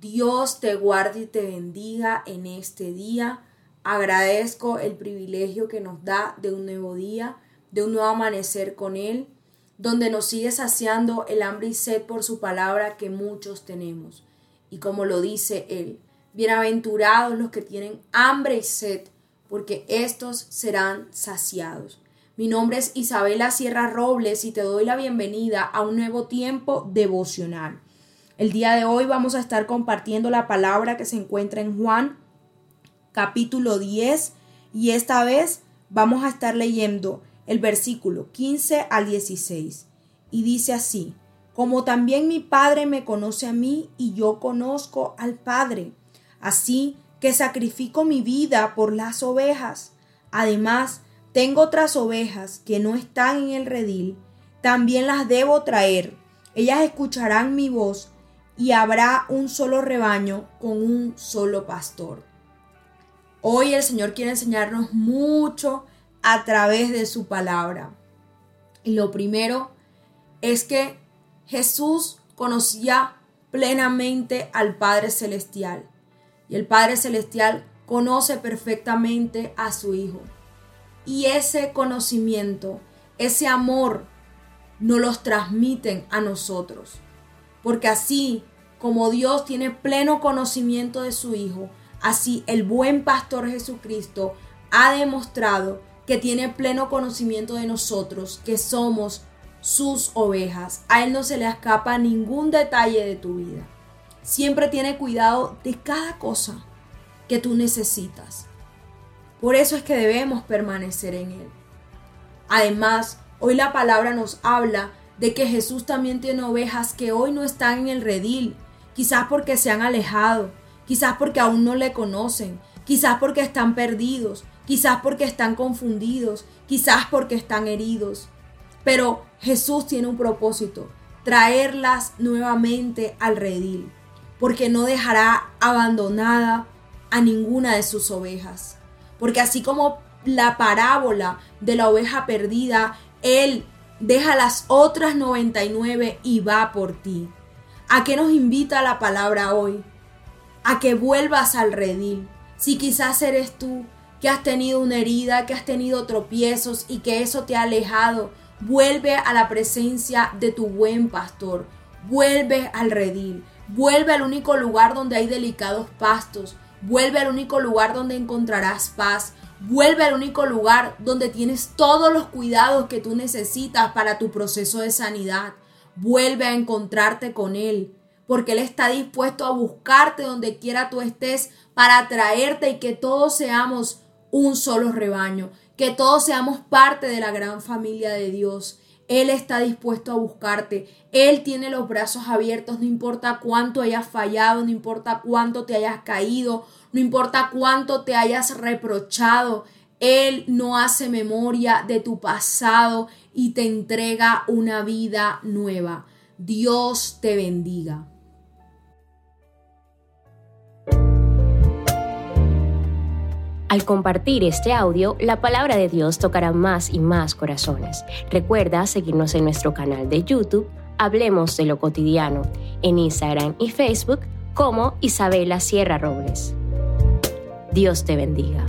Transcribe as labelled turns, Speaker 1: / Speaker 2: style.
Speaker 1: Dios te guarde y te bendiga en este día. Agradezco el privilegio que nos da de un nuevo día, de un nuevo amanecer con Él, donde nos sigue saciando el hambre y sed por su palabra que muchos tenemos. Y como lo dice Él, bienaventurados los que tienen hambre y sed, porque estos serán saciados. Mi nombre es Isabela Sierra Robles y te doy la bienvenida a un nuevo tiempo devocional. El día de hoy vamos a estar compartiendo la palabra que se encuentra en Juan capítulo 10 y esta vez vamos a estar leyendo el versículo 15 al 16 y dice así, como también mi Padre me conoce a mí y yo conozco al Padre, así que sacrifico mi vida por las ovejas. Además, tengo otras ovejas que no están en el redil, también las debo traer. Ellas escucharán mi voz y habrá un solo rebaño con un solo pastor. Hoy el Señor quiere enseñarnos mucho a través de su palabra. Y lo primero es que Jesús conocía plenamente al Padre Celestial. Y el Padre Celestial conoce perfectamente a su Hijo. Y ese conocimiento, ese amor, nos los transmiten a nosotros. Porque así como Dios tiene pleno conocimiento de su Hijo, así el buen pastor Jesucristo ha demostrado que tiene pleno conocimiento de nosotros, que somos sus ovejas. A Él no se le escapa ningún detalle de tu vida. Siempre tiene cuidado de cada cosa que tú necesitas. Por eso es que debemos permanecer en Él. Además, hoy la palabra nos habla de que Jesús también tiene ovejas que hoy no están en el redil, quizás porque se han alejado, quizás porque aún no le conocen, quizás porque están perdidos, quizás porque están confundidos, quizás porque están heridos. Pero Jesús tiene un propósito, traerlas nuevamente al redil, porque no dejará abandonada a ninguna de sus ovejas. Porque así como la parábola de la oveja perdida, Él deja las otras 99 y va por ti. ¿A qué nos invita la palabra hoy? A que vuelvas al redil. Si quizás eres tú que has tenido una herida, que has tenido tropiezos y que eso te ha alejado, vuelve a la presencia de tu buen pastor. Vuelve al redil. Vuelve al único lugar donde hay delicados pastos, Vuelve al único lugar donde encontrarás paz. Vuelve al único lugar donde tienes todos los cuidados que tú necesitas para tu proceso de sanidad. Vuelve a encontrarte con Él, porque Él está dispuesto a buscarte donde quiera tú estés para traerte y que todos seamos un solo rebaño, que todos seamos parte de la gran familia de Dios. Él está dispuesto a buscarte. Él tiene los brazos abiertos, no importa cuánto hayas fallado, no importa cuánto te hayas caído, no importa cuánto te hayas reprochado. Él no hace memoria de tu pasado y te entrega una vida nueva. Dios te bendiga.
Speaker 2: Al compartir este audio, la palabra de Dios tocará más y más corazones. Recuerda seguirnos en nuestro canal de YouTube, Hablemos de lo cotidiano, en Instagram y Facebook como Isabela Sierra Robles. Dios te bendiga.